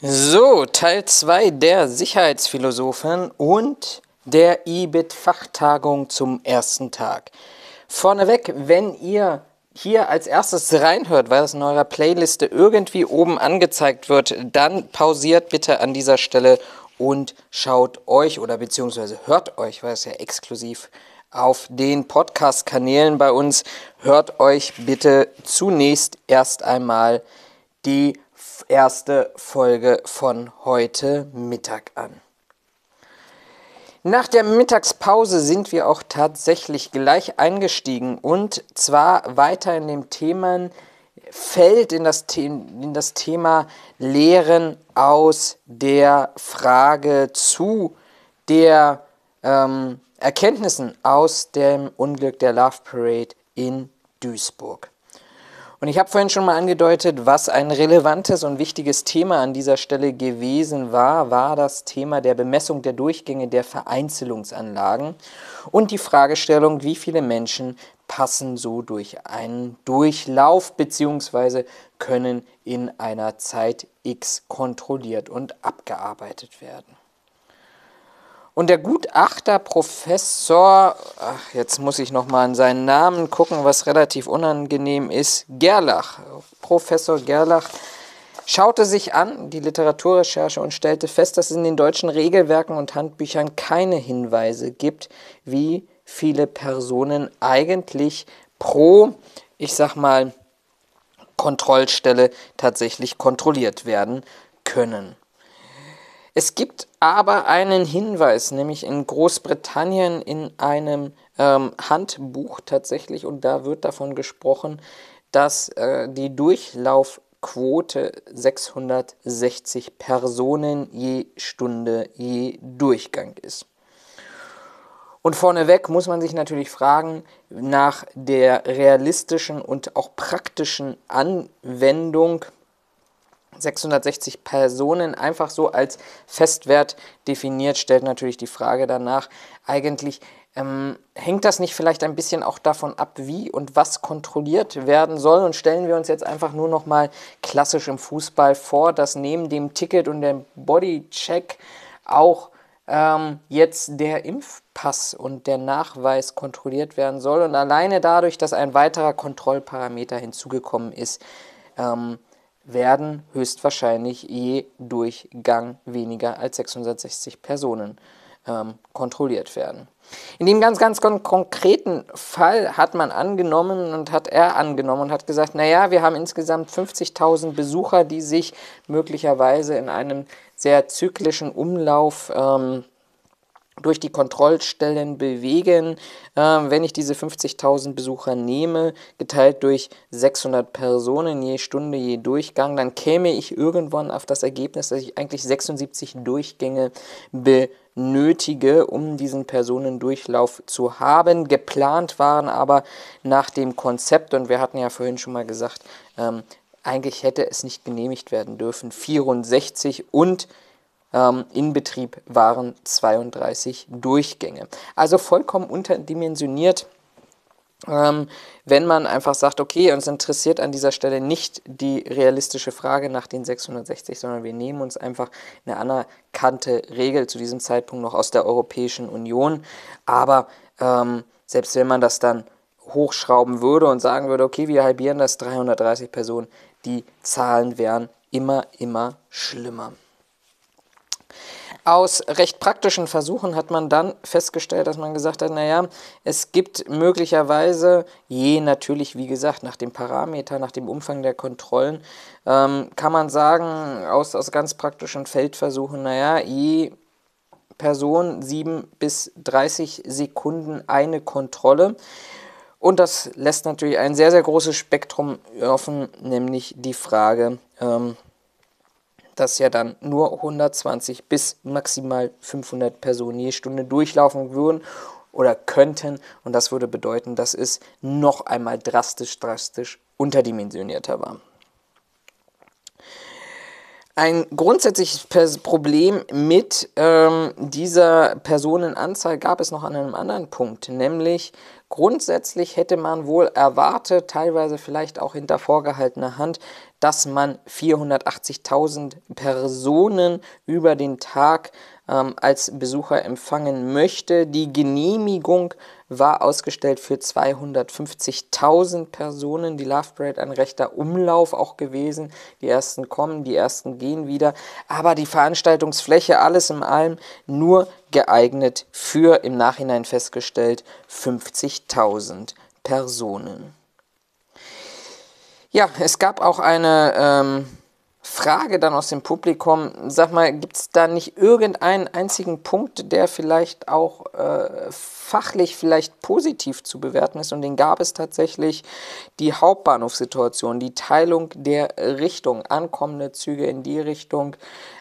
So, Teil 2 der Sicherheitsphilosophen und der IBIT-Fachtagung zum ersten Tag. Vorneweg, wenn ihr hier als erstes reinhört, weil es in eurer Playliste irgendwie oben angezeigt wird, dann pausiert bitte an dieser Stelle und schaut euch oder beziehungsweise hört euch, weil es ja exklusiv auf den Podcast-Kanälen bei uns, hört euch bitte zunächst erst einmal die erste Folge von heute Mittag an. Nach der Mittagspause sind wir auch tatsächlich gleich eingestiegen und zwar weiter in dem Themenfeld, in das, in das Thema Lehren aus der Frage zu der ähm, Erkenntnissen aus dem Unglück der Love Parade in Duisburg. Und ich habe vorhin schon mal angedeutet, was ein relevantes und wichtiges Thema an dieser Stelle gewesen war, war das Thema der Bemessung der Durchgänge der Vereinzelungsanlagen und die Fragestellung, wie viele Menschen passen so durch einen Durchlauf bzw. können in einer Zeit X kontrolliert und abgearbeitet werden. Und der Gutachter Professor, ach, jetzt muss ich nochmal an seinen Namen gucken, was relativ unangenehm ist, Gerlach, Professor Gerlach, schaute sich an die Literaturrecherche und stellte fest, dass es in den deutschen Regelwerken und Handbüchern keine Hinweise gibt, wie viele Personen eigentlich pro, ich sag mal, Kontrollstelle tatsächlich kontrolliert werden können. Es gibt aber einen Hinweis, nämlich in Großbritannien in einem ähm, Handbuch tatsächlich, und da wird davon gesprochen, dass äh, die Durchlaufquote 660 Personen je Stunde je Durchgang ist. Und vorneweg muss man sich natürlich fragen nach der realistischen und auch praktischen Anwendung 660 Personen einfach so als Festwert definiert, stellt natürlich die Frage danach, eigentlich ähm, hängt das nicht vielleicht ein bisschen auch davon ab, wie und was kontrolliert werden soll? Und stellen wir uns jetzt einfach nur noch mal klassisch im Fußball vor, dass neben dem Ticket und dem Bodycheck auch ähm, jetzt der Impfpass und der Nachweis kontrolliert werden soll. Und alleine dadurch, dass ein weiterer Kontrollparameter hinzugekommen ist, ähm, werden höchstwahrscheinlich je Durchgang weniger als 660 Personen ähm, kontrolliert werden. In dem ganz, ganz konkreten Fall hat man angenommen und hat er angenommen und hat gesagt, naja, wir haben insgesamt 50.000 Besucher, die sich möglicherweise in einem sehr zyklischen Umlauf ähm, durch die Kontrollstellen bewegen. Ähm, wenn ich diese 50.000 Besucher nehme, geteilt durch 600 Personen je Stunde, je Durchgang, dann käme ich irgendwann auf das Ergebnis, dass ich eigentlich 76 Durchgänge benötige, um diesen Personendurchlauf zu haben. Geplant waren aber nach dem Konzept, und wir hatten ja vorhin schon mal gesagt, ähm, eigentlich hätte es nicht genehmigt werden dürfen, 64 und in Betrieb waren 32 Durchgänge. Also vollkommen unterdimensioniert. Ähm, wenn man einfach sagt, okay, uns interessiert an dieser Stelle nicht die realistische Frage nach den 660, sondern wir nehmen uns einfach eine anerkannte Regel zu diesem Zeitpunkt noch aus der Europäischen Union. Aber ähm, selbst wenn man das dann hochschrauben würde und sagen würde, okay, wir halbieren das 330 Personen, die Zahlen wären immer, immer schlimmer. Aus recht praktischen Versuchen hat man dann festgestellt, dass man gesagt hat, naja, es gibt möglicherweise, je natürlich, wie gesagt, nach dem Parameter, nach dem Umfang der Kontrollen, ähm, kann man sagen, aus, aus ganz praktischen Feldversuchen, naja, je Person 7 bis 30 Sekunden eine Kontrolle. Und das lässt natürlich ein sehr, sehr großes Spektrum offen, nämlich die Frage, ähm, dass ja dann nur 120 bis maximal 500 Personen je Stunde durchlaufen würden oder könnten. Und das würde bedeuten, dass es noch einmal drastisch, drastisch unterdimensionierter war. Ein grundsätzliches Problem mit ähm, dieser Personenanzahl gab es noch an einem anderen Punkt, nämlich grundsätzlich hätte man wohl erwartet, teilweise vielleicht auch hinter vorgehaltener Hand, dass man 480.000 Personen über den Tag ähm, als Besucher empfangen möchte. Die Genehmigung war ausgestellt für 250.000 Personen. Die Love Parade ein rechter Umlauf auch gewesen. Die ersten kommen, die ersten gehen wieder. Aber die Veranstaltungsfläche, alles in allem, nur geeignet für im Nachhinein festgestellt 50.000 Personen. Ja, es gab auch eine ähm, Frage dann aus dem Publikum, sag mal, gibt es da nicht irgendeinen einzigen Punkt, der vielleicht auch äh, fachlich vielleicht positiv zu bewerten ist? Und den gab es tatsächlich die Hauptbahnhofsituation, die Teilung der Richtung, ankommende Züge in die Richtung,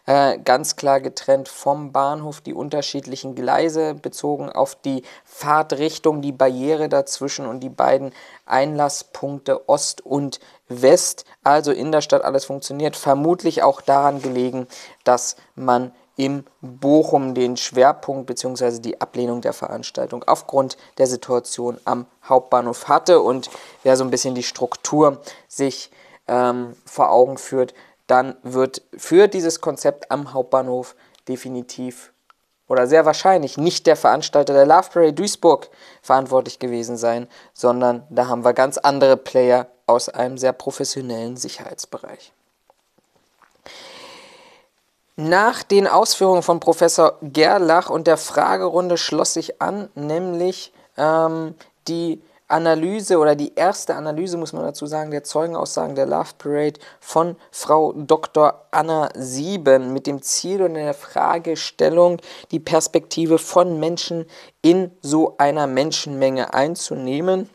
äh, ganz klar getrennt vom Bahnhof, die unterschiedlichen Gleise bezogen auf die Fahrtrichtung, die Barriere dazwischen und die beiden Einlasspunkte Ost und West, also in der Stadt alles funktioniert, vermutlich auch daran gelegen, dass man im Bochum den Schwerpunkt bzw. die Ablehnung der Veranstaltung aufgrund der Situation am Hauptbahnhof hatte und wer so ein bisschen die Struktur sich ähm, vor Augen führt, dann wird für dieses Konzept am Hauptbahnhof definitiv oder sehr wahrscheinlich nicht der Veranstalter der Love Parade Duisburg verantwortlich gewesen sein, sondern da haben wir ganz andere Player aus einem sehr professionellen Sicherheitsbereich. Nach den Ausführungen von Professor Gerlach und der Fragerunde schloss sich an, nämlich ähm, die Analyse oder die erste Analyse, muss man dazu sagen, der Zeugenaussagen der Love Parade von Frau Dr. Anna Sieben mit dem Ziel und der Fragestellung, die Perspektive von Menschen in so einer Menschenmenge einzunehmen.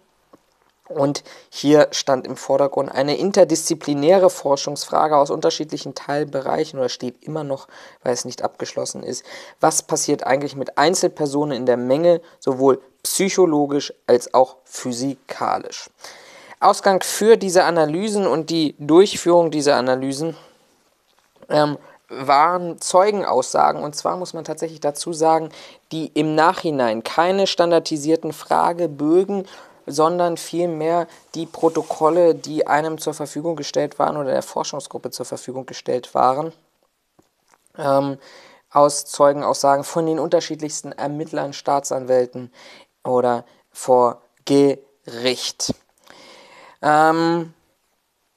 Und hier stand im Vordergrund eine interdisziplinäre Forschungsfrage aus unterschiedlichen Teilbereichen oder steht immer noch, weil es nicht abgeschlossen ist. Was passiert eigentlich mit Einzelpersonen in der Menge, sowohl psychologisch als auch physikalisch? Ausgang für diese Analysen und die Durchführung dieser Analysen ähm, waren Zeugenaussagen. Und zwar muss man tatsächlich dazu sagen, die im Nachhinein keine standardisierten Fragebögen sondern vielmehr die Protokolle, die einem zur Verfügung gestellt waren oder der Forschungsgruppe zur Verfügung gestellt waren, ähm, aus Zeugenaussagen von den unterschiedlichsten Ermittlern, Staatsanwälten oder vor Gericht. Ähm,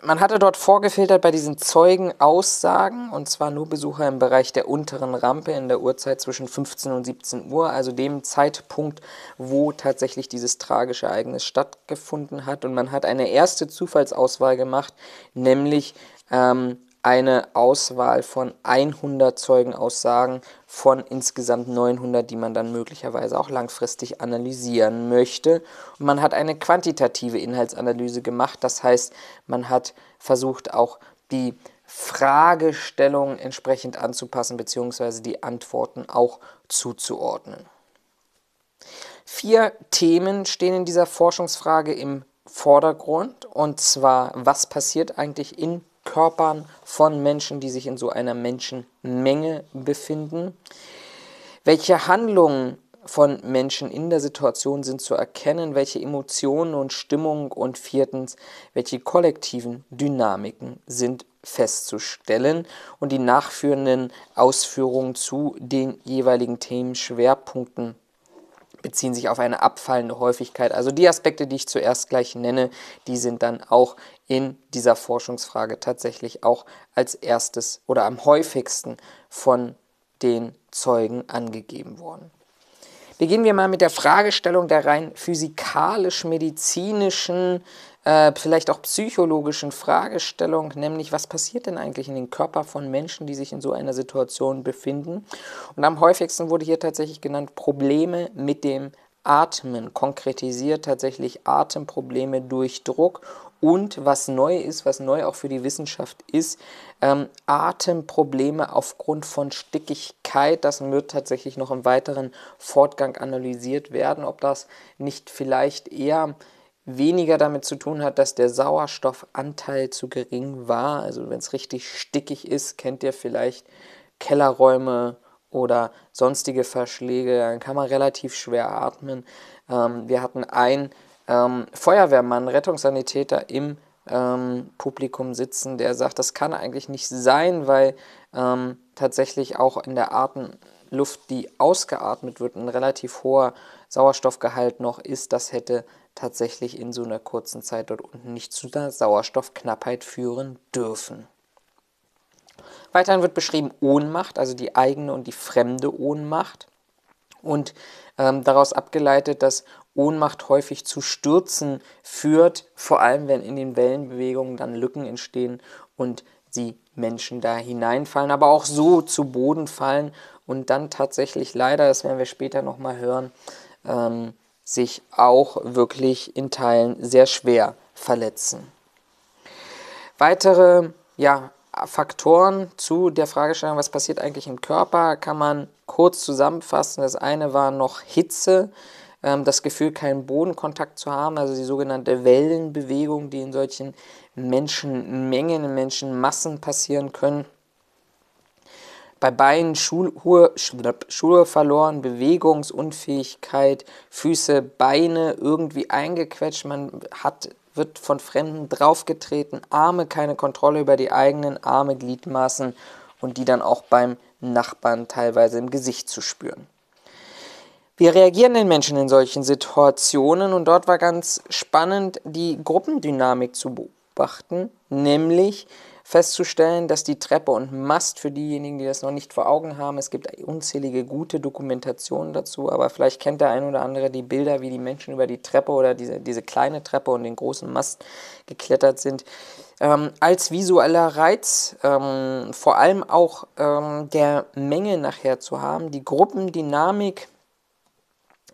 man hatte dort vorgefiltert bei diesen Zeugenaussagen, und zwar nur Besucher im Bereich der unteren Rampe in der Uhrzeit zwischen 15 und 17 Uhr, also dem Zeitpunkt, wo tatsächlich dieses tragische Ereignis stattgefunden hat. Und man hat eine erste Zufallsauswahl gemacht, nämlich ähm, eine Auswahl von 100 Zeugenaussagen von insgesamt 900, die man dann möglicherweise auch langfristig analysieren möchte. Und man hat eine quantitative Inhaltsanalyse gemacht, das heißt, man hat versucht auch die Fragestellung entsprechend anzupassen bzw. die Antworten auch zuzuordnen. Vier Themen stehen in dieser Forschungsfrage im Vordergrund und zwar, was passiert eigentlich in Körpern von Menschen, die sich in so einer Menschenmenge befinden. Welche Handlungen von Menschen in der Situation sind zu erkennen, welche Emotionen und Stimmung? Und viertens, welche kollektiven Dynamiken sind festzustellen? Und die nachführenden Ausführungen zu den jeweiligen Themenschwerpunkten beziehen sich auf eine abfallende Häufigkeit. Also die Aspekte, die ich zuerst gleich nenne, die sind dann auch in dieser Forschungsfrage tatsächlich auch als erstes oder am häufigsten von den Zeugen angegeben worden. Beginnen wir mal mit der Fragestellung der rein physikalisch-medizinischen äh, vielleicht auch psychologischen Fragestellung, nämlich was passiert denn eigentlich in den Körper von Menschen, die sich in so einer Situation befinden. Und am häufigsten wurde hier tatsächlich genannt Probleme mit dem Atmen, konkretisiert tatsächlich Atemprobleme durch Druck und was neu ist, was neu auch für die Wissenschaft ist, ähm, Atemprobleme aufgrund von Stickigkeit. Das wird tatsächlich noch im weiteren Fortgang analysiert werden, ob das nicht vielleicht eher weniger damit zu tun hat, dass der Sauerstoffanteil zu gering war. Also wenn es richtig stickig ist, kennt ihr vielleicht Kellerräume oder sonstige Verschläge, dann kann man relativ schwer atmen. Ähm, wir hatten einen ähm, Feuerwehrmann, Rettungssanitäter im ähm, Publikum sitzen, der sagt, das kann eigentlich nicht sein, weil ähm, tatsächlich auch in der Atemluft, die ausgeatmet wird, ein relativ hoher Sauerstoffgehalt noch ist. Das hätte tatsächlich in so einer kurzen Zeit dort unten nicht zu einer Sauerstoffknappheit führen dürfen. Weiterhin wird beschrieben Ohnmacht, also die eigene und die fremde Ohnmacht. Und ähm, daraus abgeleitet, dass Ohnmacht häufig zu Stürzen führt, vor allem wenn in den Wellenbewegungen dann Lücken entstehen und die Menschen da hineinfallen, aber auch so zu Boden fallen und dann tatsächlich leider, das werden wir später nochmal hören, ähm, sich auch wirklich in Teilen sehr schwer verletzen. Weitere ja, Faktoren zu der Fragestellung, was passiert eigentlich im Körper, kann man kurz zusammenfassen. Das eine war noch Hitze, ähm, das Gefühl, keinen Bodenkontakt zu haben, also die sogenannte Wellenbewegung, die in solchen Menschenmengen, in Menschenmassen passieren können. Bei beiden Schuhe, Schuhe verloren, Bewegungsunfähigkeit, Füße, Beine irgendwie eingequetscht, man hat wird von Fremden draufgetreten, Arme keine Kontrolle über die eigenen Arme, Gliedmaßen und die dann auch beim Nachbarn teilweise im Gesicht zu spüren. Wie reagieren denn Menschen in solchen Situationen? Und dort war ganz spannend, die Gruppendynamik zu beobachten, nämlich festzustellen, dass die Treppe und Mast für diejenigen, die das noch nicht vor Augen haben, es gibt unzählige gute Dokumentationen dazu, aber vielleicht kennt der ein oder andere die Bilder, wie die Menschen über die Treppe oder diese, diese kleine Treppe und den großen Mast geklettert sind. Ähm, als visueller Reiz, ähm, vor allem auch ähm, der Menge nachher zu haben, die Gruppendynamik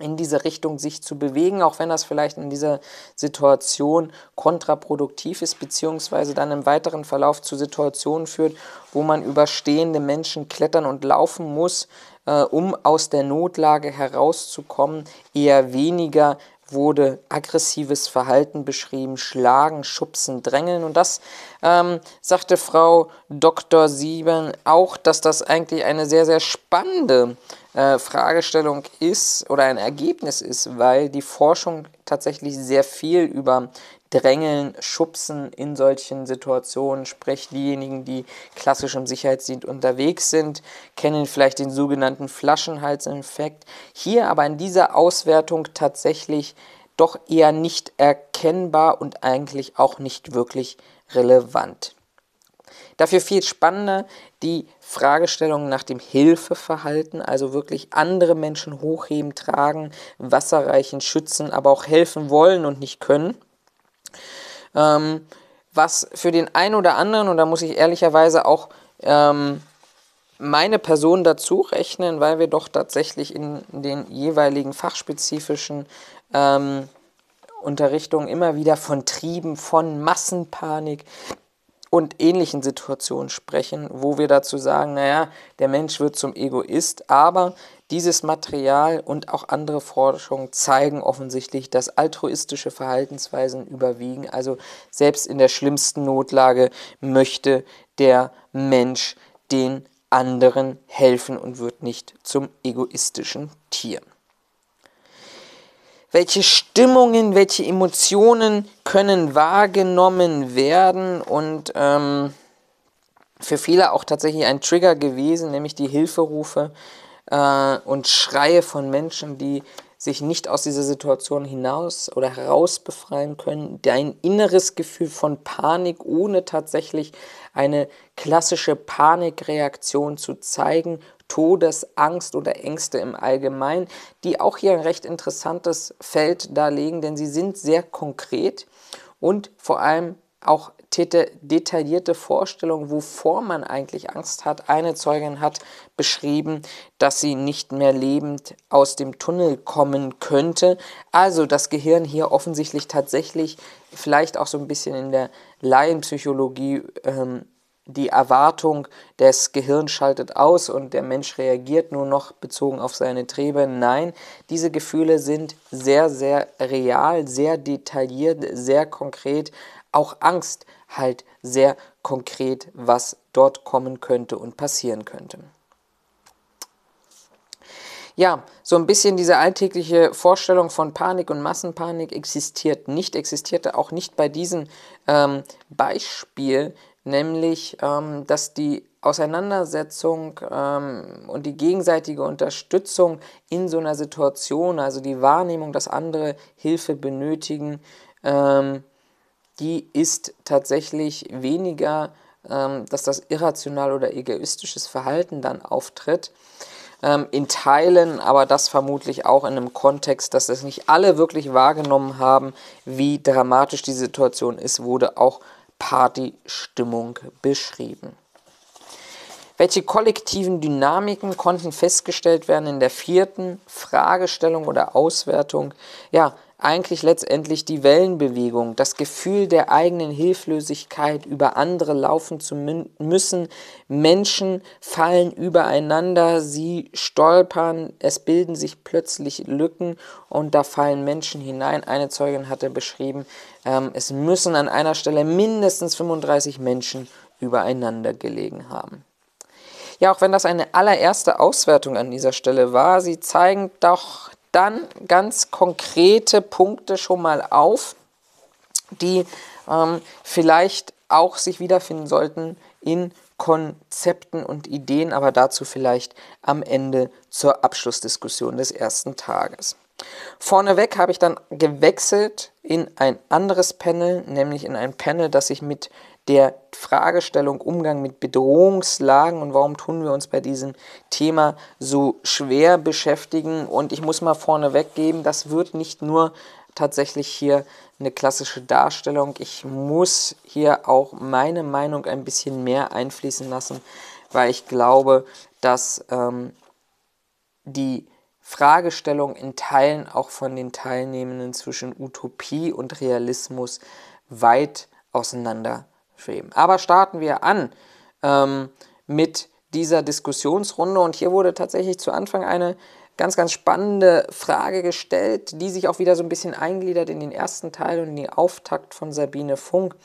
in diese Richtung sich zu bewegen, auch wenn das vielleicht in dieser Situation kontraproduktiv ist, beziehungsweise dann im weiteren Verlauf zu Situationen führt, wo man über stehende Menschen klettern und laufen muss, äh, um aus der Notlage herauszukommen, eher weniger wurde aggressives Verhalten beschrieben, Schlagen, Schubsen, Drängeln. Und das ähm, sagte Frau Dr. Sieben auch, dass das eigentlich eine sehr, sehr spannende äh, Fragestellung ist oder ein Ergebnis ist, weil die Forschung tatsächlich sehr viel über Drängeln, Schubsen in solchen Situationen spricht. Diejenigen, die klassisch im Sicherheitsdienst unterwegs sind, kennen vielleicht den sogenannten Flaschenhalsinfekt. Hier aber in dieser Auswertung tatsächlich doch eher nicht erkennbar und eigentlich auch nicht wirklich relevant. Dafür viel spannender die Fragestellungen nach dem Hilfeverhalten, also wirklich andere Menschen hochheben, tragen, Wasser reichen, schützen, aber auch helfen wollen und nicht können. Ähm, was für den einen oder anderen, und da muss ich ehrlicherweise auch ähm, meine Person dazu rechnen, weil wir doch tatsächlich in den jeweiligen fachspezifischen ähm, Unterrichtungen immer wieder von Trieben, von Massenpanik, und ähnlichen Situationen sprechen, wo wir dazu sagen, naja, der Mensch wird zum Egoist, aber dieses Material und auch andere Forschungen zeigen offensichtlich, dass altruistische Verhaltensweisen überwiegen. Also selbst in der schlimmsten Notlage möchte der Mensch den anderen helfen und wird nicht zum egoistischen Tier welche Stimmungen, welche Emotionen können wahrgenommen werden und ähm, für viele auch tatsächlich ein Trigger gewesen, nämlich die Hilferufe äh, und Schreie von Menschen, die sich nicht aus dieser Situation hinaus oder heraus befreien können, dein inneres Gefühl von Panik, ohne tatsächlich eine klassische Panikreaktion zu zeigen, Todesangst oder Ängste im Allgemeinen, die auch hier ein recht interessantes Feld darlegen, denn sie sind sehr konkret und vor allem auch detaillierte Vorstellungen, wovor man eigentlich Angst hat. Eine Zeugin hat beschrieben, dass sie nicht mehr lebend aus dem Tunnel kommen könnte. Also das Gehirn hier offensichtlich tatsächlich vielleicht auch so ein bisschen in der Laienpsychologie ähm, die Erwartung des Gehirns schaltet aus und der Mensch reagiert nur noch bezogen auf seine Triebe. Nein, diese Gefühle sind sehr, sehr real, sehr detailliert, sehr konkret. Auch Angst halt sehr konkret, was dort kommen könnte und passieren könnte. ja, so ein bisschen diese alltägliche Vorstellung von Panik und Massenpanik existiert nicht, existierte auch nicht bei diesem ähm, Beispiel, nämlich, ähm, dass die Auseinandersetzung ähm, und die gegenseitige Unterstützung in so einer Situation, also die Wahrnehmung, dass andere Hilfe benötigen, ähm, die ist tatsächlich weniger, ähm, dass das irrational oder egoistisches Verhalten dann auftritt. Ähm, in Teilen, aber das vermutlich auch in einem Kontext, dass das nicht alle wirklich wahrgenommen haben, wie dramatisch die Situation ist, wurde auch Partystimmung beschrieben. Welche kollektiven Dynamiken konnten festgestellt werden in der vierten Fragestellung oder Auswertung? Ja, eigentlich letztendlich die Wellenbewegung, das Gefühl der eigenen Hilflosigkeit, über andere laufen zu müssen. Menschen fallen übereinander, sie stolpern, es bilden sich plötzlich Lücken und da fallen Menschen hinein. Eine Zeugin hatte beschrieben, ähm, es müssen an einer Stelle mindestens 35 Menschen übereinander gelegen haben. Ja, auch wenn das eine allererste Auswertung an dieser Stelle war, sie zeigen doch dann ganz konkrete Punkte schon mal auf, die ähm, vielleicht auch sich wiederfinden sollten in Konzepten und Ideen, aber dazu vielleicht am Ende zur Abschlussdiskussion des ersten Tages. Vorneweg habe ich dann gewechselt in ein anderes Panel, nämlich in ein Panel, das sich mit der Fragestellung Umgang mit Bedrohungslagen und warum tun wir uns bei diesem Thema so schwer beschäftigen. Und ich muss mal vorne weggeben, das wird nicht nur tatsächlich hier eine klassische Darstellung. Ich muss hier auch meine Meinung ein bisschen mehr einfließen lassen, weil ich glaube, dass ähm, die Fragestellung in Teilen auch von den Teilnehmenden zwischen Utopie und Realismus weit auseinander schweben. Aber starten wir an ähm, mit dieser Diskussionsrunde. Und hier wurde tatsächlich zu Anfang eine ganz, ganz spannende Frage gestellt, die sich auch wieder so ein bisschen eingliedert in den ersten Teil und in den Auftakt von Sabine Funk,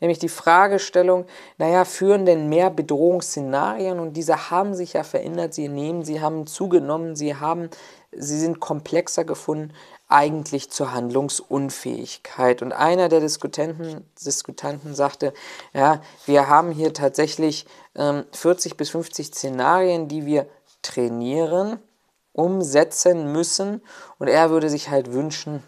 nämlich die Fragestellung, naja, führen denn mehr Bedrohungsszenarien? Und diese haben sich ja verändert, sie nehmen, sie haben zugenommen, sie haben, sie sind komplexer gefunden eigentlich zur Handlungsunfähigkeit. Und einer der Diskutanten, Diskutanten sagte, ja, wir haben hier tatsächlich ähm, 40 bis 50 Szenarien, die wir trainieren, umsetzen müssen. Und er würde sich halt wünschen,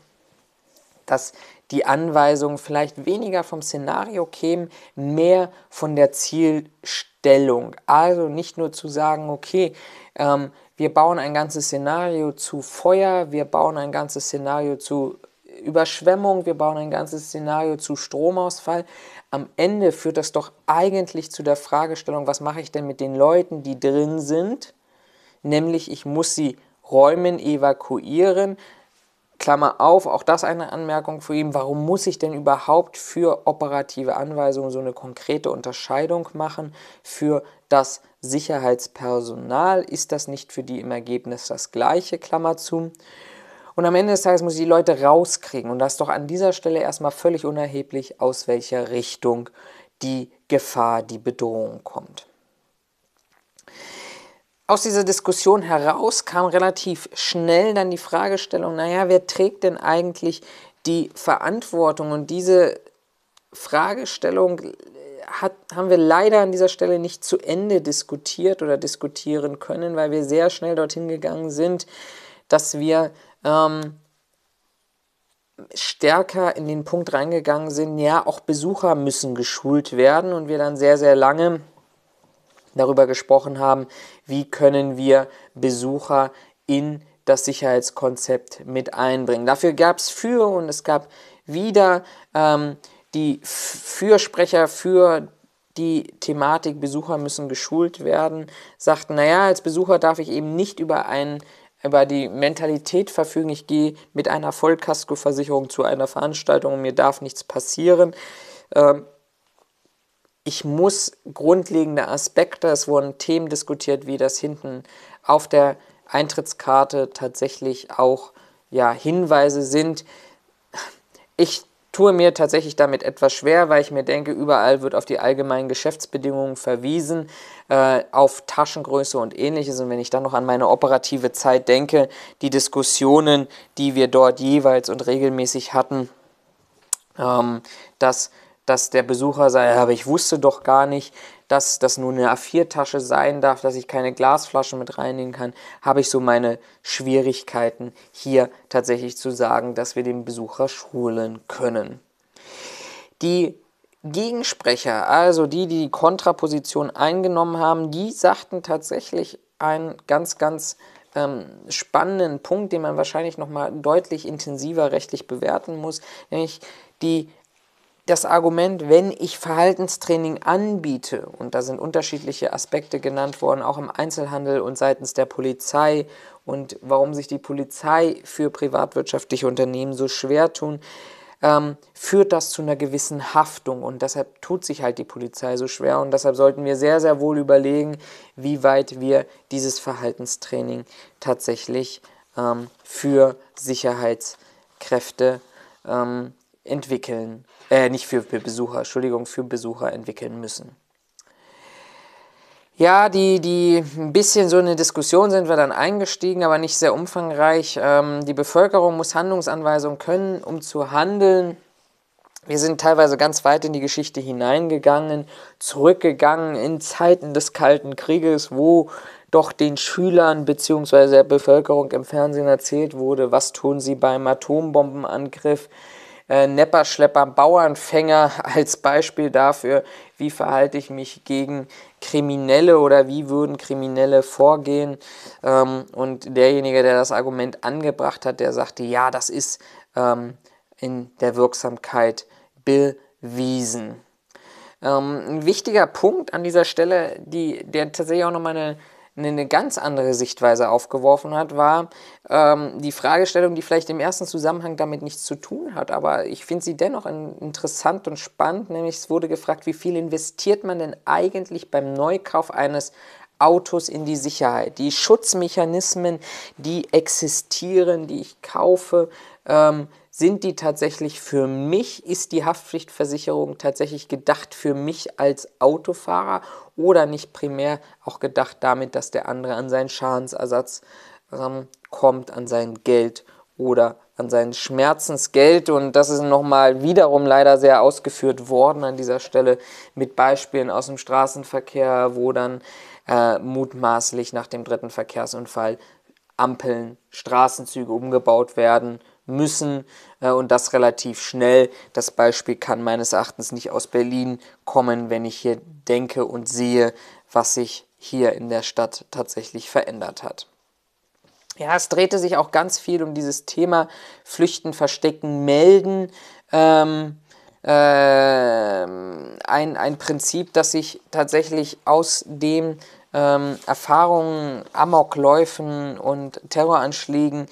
dass die Anweisungen vielleicht weniger vom Szenario kämen, mehr von der Zielstellung. Also nicht nur zu sagen, okay, ähm, wir bauen ein ganzes Szenario zu Feuer, wir bauen ein ganzes Szenario zu Überschwemmung, wir bauen ein ganzes Szenario zu Stromausfall. Am Ende führt das doch eigentlich zu der Fragestellung, was mache ich denn mit den Leuten, die drin sind? Nämlich, ich muss sie räumen, evakuieren. Klammer auf, auch das eine Anmerkung für ihn, warum muss ich denn überhaupt für operative Anweisungen so eine konkrete Unterscheidung machen? Für das Sicherheitspersonal ist das nicht für die im Ergebnis das gleiche, Klammer zu. Und am Ende des Tages muss ich die Leute rauskriegen. Und das ist doch an dieser Stelle erstmal völlig unerheblich, aus welcher Richtung die Gefahr, die Bedrohung kommt. Aus dieser Diskussion heraus kam relativ schnell dann die Fragestellung, naja, wer trägt denn eigentlich die Verantwortung? Und diese Fragestellung hat, haben wir leider an dieser Stelle nicht zu Ende diskutiert oder diskutieren können, weil wir sehr schnell dorthin gegangen sind, dass wir ähm, stärker in den Punkt reingegangen sind, ja, auch Besucher müssen geschult werden und wir dann sehr, sehr lange darüber gesprochen haben, wie können wir Besucher in das Sicherheitskonzept mit einbringen. Dafür gab es für und es gab wieder ähm, die Fürsprecher für die Thematik Besucher müssen geschult werden, sagten, naja, als Besucher darf ich eben nicht über, ein, über die Mentalität verfügen, ich gehe mit einer Vollkaskoversicherung zu einer Veranstaltung und mir darf nichts passieren. Ähm, ich muss grundlegende Aspekte, es wurden Themen diskutiert, wie das hinten auf der Eintrittskarte tatsächlich auch ja, Hinweise sind. Ich tue mir tatsächlich damit etwas schwer, weil ich mir denke, überall wird auf die allgemeinen Geschäftsbedingungen verwiesen, äh, auf Taschengröße und ähnliches. Und wenn ich dann noch an meine operative Zeit denke, die Diskussionen, die wir dort jeweils und regelmäßig hatten, ähm, dass, dass der Besucher sei, aber ich wusste doch gar nicht, dass das nur eine A4-Tasche sein darf, dass ich keine Glasflasche mit reinnehmen kann, habe ich so meine Schwierigkeiten hier tatsächlich zu sagen, dass wir den Besucher schulen können. Die Gegensprecher, also die, die die Kontraposition eingenommen haben, die sagten tatsächlich einen ganz, ganz ähm, spannenden Punkt, den man wahrscheinlich nochmal deutlich intensiver rechtlich bewerten muss, nämlich die das Argument, wenn ich Verhaltenstraining anbiete, und da sind unterschiedliche Aspekte genannt worden, auch im Einzelhandel und seitens der Polizei und warum sich die Polizei für privatwirtschaftliche Unternehmen so schwer tun, ähm, führt das zu einer gewissen Haftung. Und deshalb tut sich halt die Polizei so schwer. Und deshalb sollten wir sehr, sehr wohl überlegen, wie weit wir dieses Verhaltenstraining tatsächlich ähm, für Sicherheitskräfte ähm, entwickeln äh, nicht für Besucher, Entschuldigung, für Besucher entwickeln müssen. Ja, die, die ein bisschen so eine Diskussion sind wir dann eingestiegen, aber nicht sehr umfangreich. Ähm, die Bevölkerung muss Handlungsanweisungen können, um zu handeln. Wir sind teilweise ganz weit in die Geschichte hineingegangen, zurückgegangen in Zeiten des Kalten Krieges, wo doch den Schülern bzw. der Bevölkerung im Fernsehen erzählt wurde, was tun sie beim Atombombenangriff, äh, Nepperschlepper, Bauernfänger als Beispiel dafür, wie verhalte ich mich gegen Kriminelle oder wie würden Kriminelle vorgehen. Ähm, und derjenige, der das Argument angebracht hat, der sagte, ja, das ist ähm, in der Wirksamkeit bewiesen. Ähm, ein wichtiger Punkt an dieser Stelle, die, der tatsächlich auch nochmal eine eine ganz andere Sichtweise aufgeworfen hat, war ähm, die Fragestellung, die vielleicht im ersten Zusammenhang damit nichts zu tun hat, aber ich finde sie dennoch interessant und spannend, nämlich es wurde gefragt, wie viel investiert man denn eigentlich beim Neukauf eines Autos in die Sicherheit. Die Schutzmechanismen, die existieren, die ich kaufe, ähm, sind die tatsächlich für mich? Ist die Haftpflichtversicherung tatsächlich gedacht für mich als Autofahrer oder nicht primär auch gedacht damit, dass der andere an seinen Schadensersatz ähm, kommt, an sein Geld oder an sein Schmerzensgeld? Und das ist nochmal wiederum leider sehr ausgeführt worden an dieser Stelle mit Beispielen aus dem Straßenverkehr, wo dann äh, mutmaßlich nach dem dritten Verkehrsunfall Ampeln, Straßenzüge umgebaut werden müssen äh, und das relativ schnell. Das Beispiel kann meines Erachtens nicht aus Berlin kommen, wenn ich hier denke und sehe, was sich hier in der Stadt tatsächlich verändert hat. Ja, es drehte sich auch ganz viel um dieses Thema Flüchten, Verstecken, Melden. Ähm, äh, ein, ein Prinzip, das sich tatsächlich aus dem ähm, Erfahrungen, Amokläufen und Terroranschlägen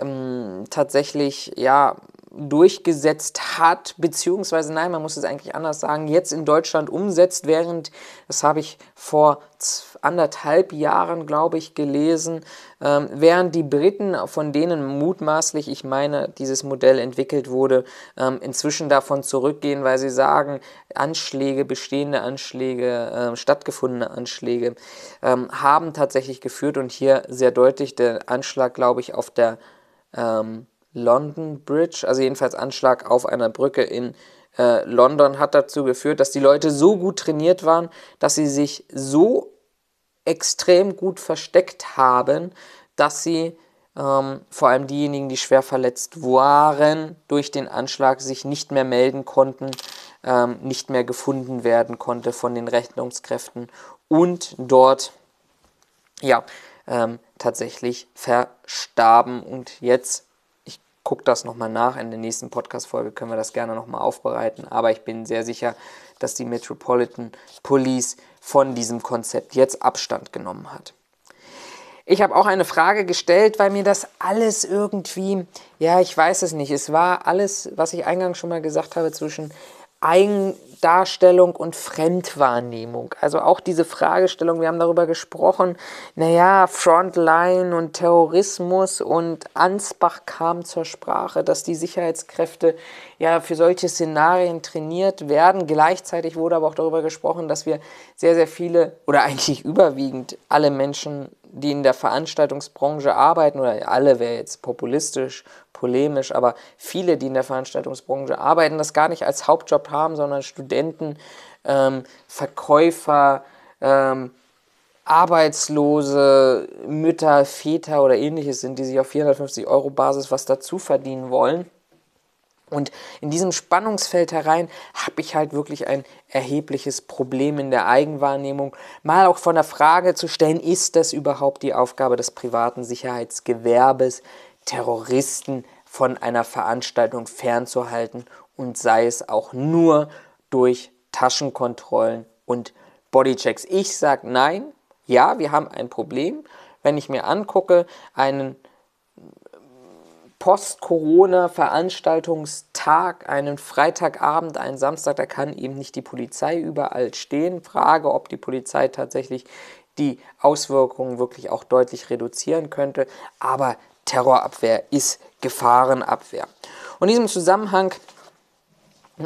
ähm, tatsächlich ja durchgesetzt hat, beziehungsweise nein, man muss es eigentlich anders sagen, jetzt in Deutschland umsetzt, während, das habe ich vor anderthalb Jahren, glaube ich, gelesen, ähm, während die Briten, von denen mutmaßlich, ich meine, dieses Modell entwickelt wurde, ähm, inzwischen davon zurückgehen, weil sie sagen, Anschläge, bestehende Anschläge, äh, stattgefundene Anschläge ähm, haben tatsächlich geführt und hier sehr deutlich der Anschlag, glaube ich, auf der ähm, London Bridge, also jedenfalls Anschlag auf einer Brücke in äh, London, hat dazu geführt, dass die Leute so gut trainiert waren, dass sie sich so extrem gut versteckt haben, dass sie ähm, vor allem diejenigen, die schwer verletzt waren, durch den Anschlag sich nicht mehr melden konnten, ähm, nicht mehr gefunden werden konnte von den Rechnungskräften. Und dort ja, ähm, tatsächlich verstarben. Und jetzt, ich gucke das nochmal nach, in der nächsten Podcast-Folge können wir das gerne nochmal aufbereiten, aber ich bin sehr sicher, dass die Metropolitan Police von diesem Konzept jetzt Abstand genommen hat. Ich habe auch eine Frage gestellt, weil mir das alles irgendwie, ja, ich weiß es nicht, es war alles, was ich eingangs schon mal gesagt habe, zwischen Selbstdarstellung und Fremdwahrnehmung. Also auch diese Fragestellung, wir haben darüber gesprochen, naja, Frontline und Terrorismus und Ansbach kam zur Sprache, dass die Sicherheitskräfte ja für solche Szenarien trainiert werden. Gleichzeitig wurde aber auch darüber gesprochen, dass wir sehr, sehr viele oder eigentlich überwiegend alle Menschen die in der Veranstaltungsbranche arbeiten, oder alle wäre jetzt populistisch, polemisch, aber viele, die in der Veranstaltungsbranche arbeiten, das gar nicht als Hauptjob haben, sondern Studenten, ähm, Verkäufer, ähm, Arbeitslose, Mütter, Väter oder ähnliches sind, die sich auf 450 Euro Basis was dazu verdienen wollen. Und in diesem Spannungsfeld herein habe ich halt wirklich ein erhebliches Problem in der Eigenwahrnehmung, mal auch von der Frage zu stellen, ist das überhaupt die Aufgabe des privaten Sicherheitsgewerbes, Terroristen von einer Veranstaltung fernzuhalten und sei es auch nur durch Taschenkontrollen und Bodychecks. Ich sage nein, ja, wir haben ein Problem. Wenn ich mir angucke, einen Post-Corona-Veranstaltungstag, einen Freitagabend, einen Samstag, da kann eben nicht die Polizei überall stehen. Frage, ob die Polizei tatsächlich die Auswirkungen wirklich auch deutlich reduzieren könnte. Aber Terrorabwehr ist Gefahrenabwehr. Und in diesem Zusammenhang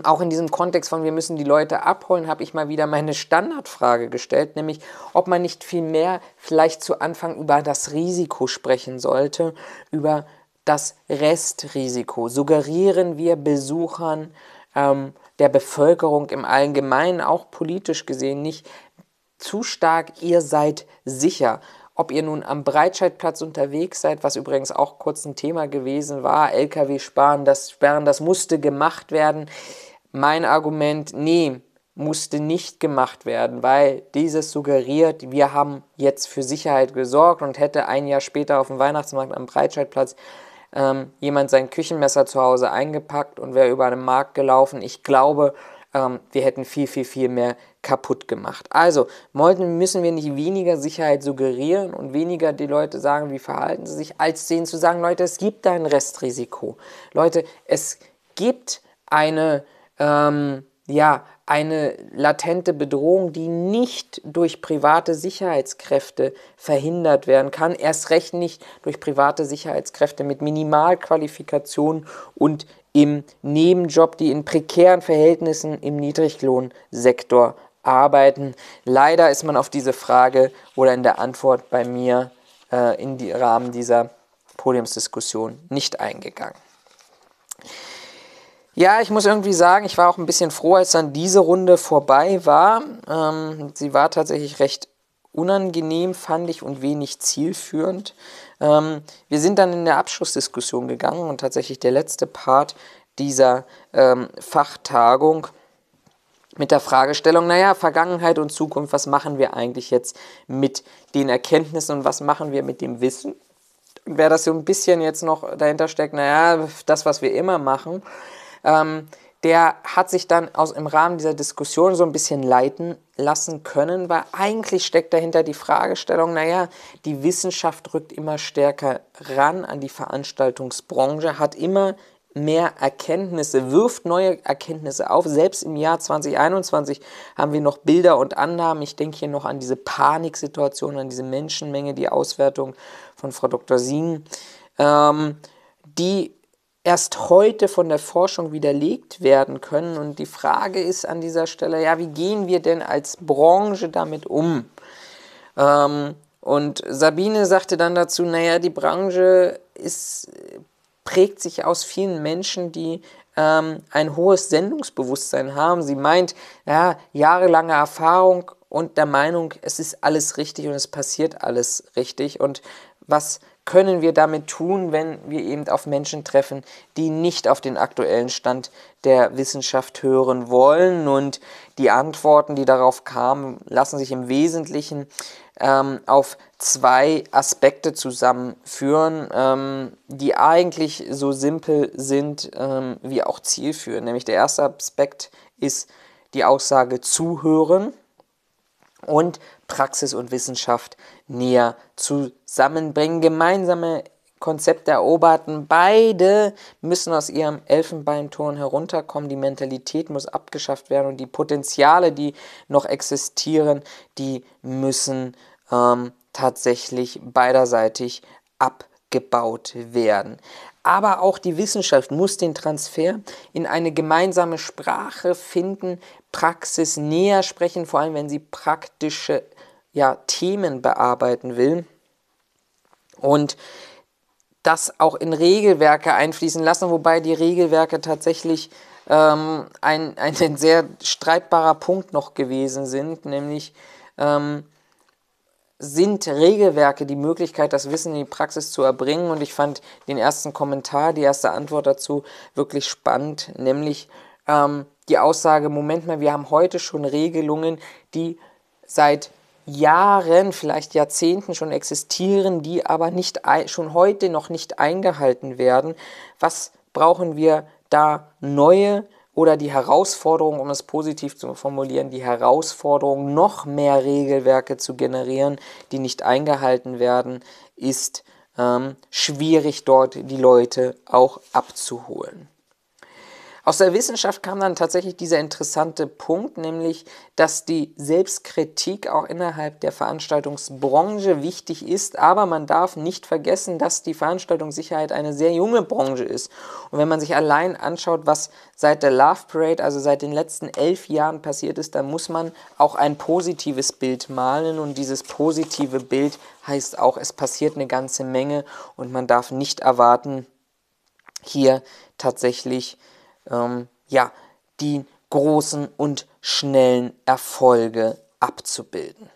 auch in diesem Kontext von wir müssen die Leute abholen, habe ich mal wieder meine Standardfrage gestellt, nämlich ob man nicht viel mehr vielleicht zu Anfang über das Risiko sprechen sollte, über das Restrisiko. Suggerieren wir Besuchern ähm, der Bevölkerung im Allgemeinen, auch politisch gesehen, nicht zu stark, ihr seid sicher. Ob ihr nun am Breitscheidplatz unterwegs seid, was übrigens auch kurz ein Thema gewesen war, LKW sparen, das sperren, das musste gemacht werden. Mein Argument, nee, musste nicht gemacht werden, weil dieses suggeriert, wir haben jetzt für Sicherheit gesorgt und hätte ein Jahr später auf dem Weihnachtsmarkt am Breitscheidplatz ähm, jemand sein Küchenmesser zu Hause eingepackt und wäre über den Markt gelaufen. Ich glaube, ähm, wir hätten viel, viel, viel mehr kaputt gemacht. Also müssen wir nicht weniger Sicherheit suggerieren und weniger die Leute sagen, wie verhalten sie sich, als denen zu sagen, Leute, es gibt ein Restrisiko. Leute, es gibt eine, ähm, ja, eine latente Bedrohung, die nicht durch private Sicherheitskräfte verhindert werden kann, erst recht nicht durch private Sicherheitskräfte mit Minimalqualifikation und im Nebenjob, die in prekären Verhältnissen im Niedriglohnsektor arbeiten. Leider ist man auf diese Frage oder in der Antwort bei mir äh, im die Rahmen dieser Podiumsdiskussion nicht eingegangen. Ja, ich muss irgendwie sagen, ich war auch ein bisschen froh, als dann diese Runde vorbei war. Ähm, sie war tatsächlich recht unangenehm, fand ich, und wenig zielführend. Ähm, wir sind dann in der Abschlussdiskussion gegangen und tatsächlich der letzte Part dieser ähm, Fachtagung mit der Fragestellung, naja, Vergangenheit und Zukunft, was machen wir eigentlich jetzt mit den Erkenntnissen und was machen wir mit dem Wissen? Wer das so ein bisschen jetzt noch dahinter steckt, naja, das, was wir immer machen, ähm, der hat sich dann aus, im Rahmen dieser Diskussion so ein bisschen leiten lassen können, weil eigentlich steckt dahinter die Fragestellung, naja, die Wissenschaft rückt immer stärker ran an die Veranstaltungsbranche, hat immer mehr Erkenntnisse, wirft neue Erkenntnisse auf. Selbst im Jahr 2021 haben wir noch Bilder und Annahmen. Ich denke hier noch an diese Paniksituation, an diese Menschenmenge, die Auswertung von Frau Dr. Sien, ähm, die erst heute von der Forschung widerlegt werden können. Und die Frage ist an dieser Stelle, ja, wie gehen wir denn als Branche damit um? Ähm, und Sabine sagte dann dazu, naja, die Branche ist, prägt sich aus vielen Menschen, die ähm, ein hohes Sendungsbewusstsein haben. Sie meint, ja, jahrelange Erfahrung und der Meinung, es ist alles richtig und es passiert alles richtig. Und was können wir damit tun, wenn wir eben auf Menschen treffen, die nicht auf den aktuellen Stand der Wissenschaft hören wollen. Und die Antworten, die darauf kamen, lassen sich im Wesentlichen ähm, auf zwei Aspekte zusammenführen, ähm, die eigentlich so simpel sind ähm, wie auch zielführend. Nämlich der erste Aspekt ist die Aussage zuhören und Praxis und Wissenschaft näher zusammenbringen, gemeinsame Konzepte eroberten. Beide müssen aus ihrem Elfenbeinturm herunterkommen. Die Mentalität muss abgeschafft werden und die Potenziale, die noch existieren, die müssen ähm, tatsächlich beiderseitig abgebaut werden. Aber auch die Wissenschaft muss den Transfer in eine gemeinsame Sprache finden, Praxis näher sprechen, vor allem wenn sie praktische ja, Themen bearbeiten will. Und das auch in Regelwerke einfließen lassen, wobei die Regelwerke tatsächlich ähm, ein, ein sehr streitbarer Punkt noch gewesen sind, nämlich ähm, sind Regelwerke die Möglichkeit, das Wissen in die Praxis zu erbringen. Und ich fand den ersten Kommentar, die erste Antwort dazu wirklich spannend, nämlich ähm, die Aussage, Moment mal, wir haben heute schon Regelungen, die seit Jahren, vielleicht Jahrzehnten schon existieren, die aber nicht schon heute noch nicht eingehalten werden. Was brauchen wir da neue oder die Herausforderung, um es positiv zu formulieren, die Herausforderung, noch mehr Regelwerke zu generieren, die nicht eingehalten werden, ist ähm, schwierig dort die Leute auch abzuholen. Aus der Wissenschaft kam dann tatsächlich dieser interessante Punkt, nämlich, dass die Selbstkritik auch innerhalb der Veranstaltungsbranche wichtig ist, aber man darf nicht vergessen, dass die Veranstaltungssicherheit eine sehr junge Branche ist. Und wenn man sich allein anschaut, was seit der Love Parade, also seit den letzten elf Jahren passiert ist, dann muss man auch ein positives Bild malen. Und dieses positive Bild heißt auch, es passiert eine ganze Menge. Und man darf nicht erwarten, hier tatsächlich ähm, ja, die großen und schnellen Erfolge abzubilden.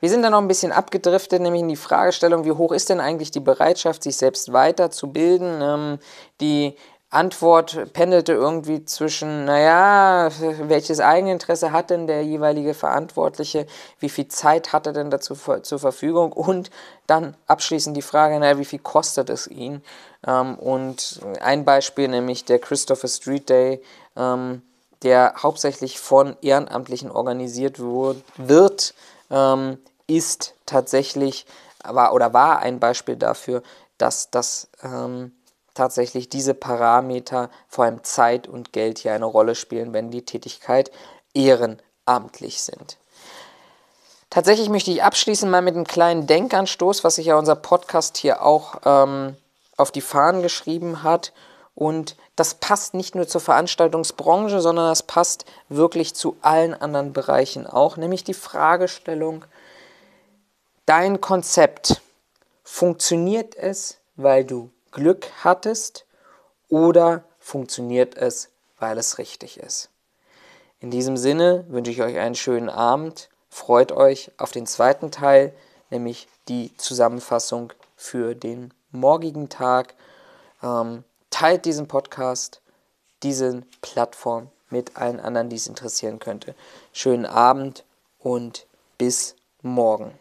Wir sind dann noch ein bisschen abgedriftet, nämlich in die Fragestellung, wie hoch ist denn eigentlich die Bereitschaft, sich selbst weiterzubilden? Ähm, die Antwort pendelte irgendwie zwischen, naja, welches Eigeninteresse hat denn der jeweilige Verantwortliche, wie viel Zeit hat er denn dazu zur Verfügung und dann abschließend die Frage, naja, wie viel kostet es ihn? Ähm, und ein Beispiel, nämlich der Christopher Street Day, ähm, der hauptsächlich von Ehrenamtlichen organisiert wird, ähm, ist tatsächlich, war oder war ein Beispiel dafür, dass das tatsächlich diese Parameter, vor allem Zeit und Geld, hier eine Rolle spielen, wenn die Tätigkeit ehrenamtlich sind. Tatsächlich möchte ich abschließen mal mit einem kleinen Denkanstoß, was sich ja unser Podcast hier auch ähm, auf die Fahnen geschrieben hat. Und das passt nicht nur zur Veranstaltungsbranche, sondern das passt wirklich zu allen anderen Bereichen auch, nämlich die Fragestellung, dein Konzept, funktioniert es, weil du Glück hattest oder funktioniert es, weil es richtig ist. In diesem Sinne wünsche ich euch einen schönen Abend. Freut euch auf den zweiten Teil, nämlich die Zusammenfassung für den morgigen Tag. Ähm, teilt diesen Podcast, diese Plattform mit allen anderen, die es interessieren könnte. Schönen Abend und bis morgen.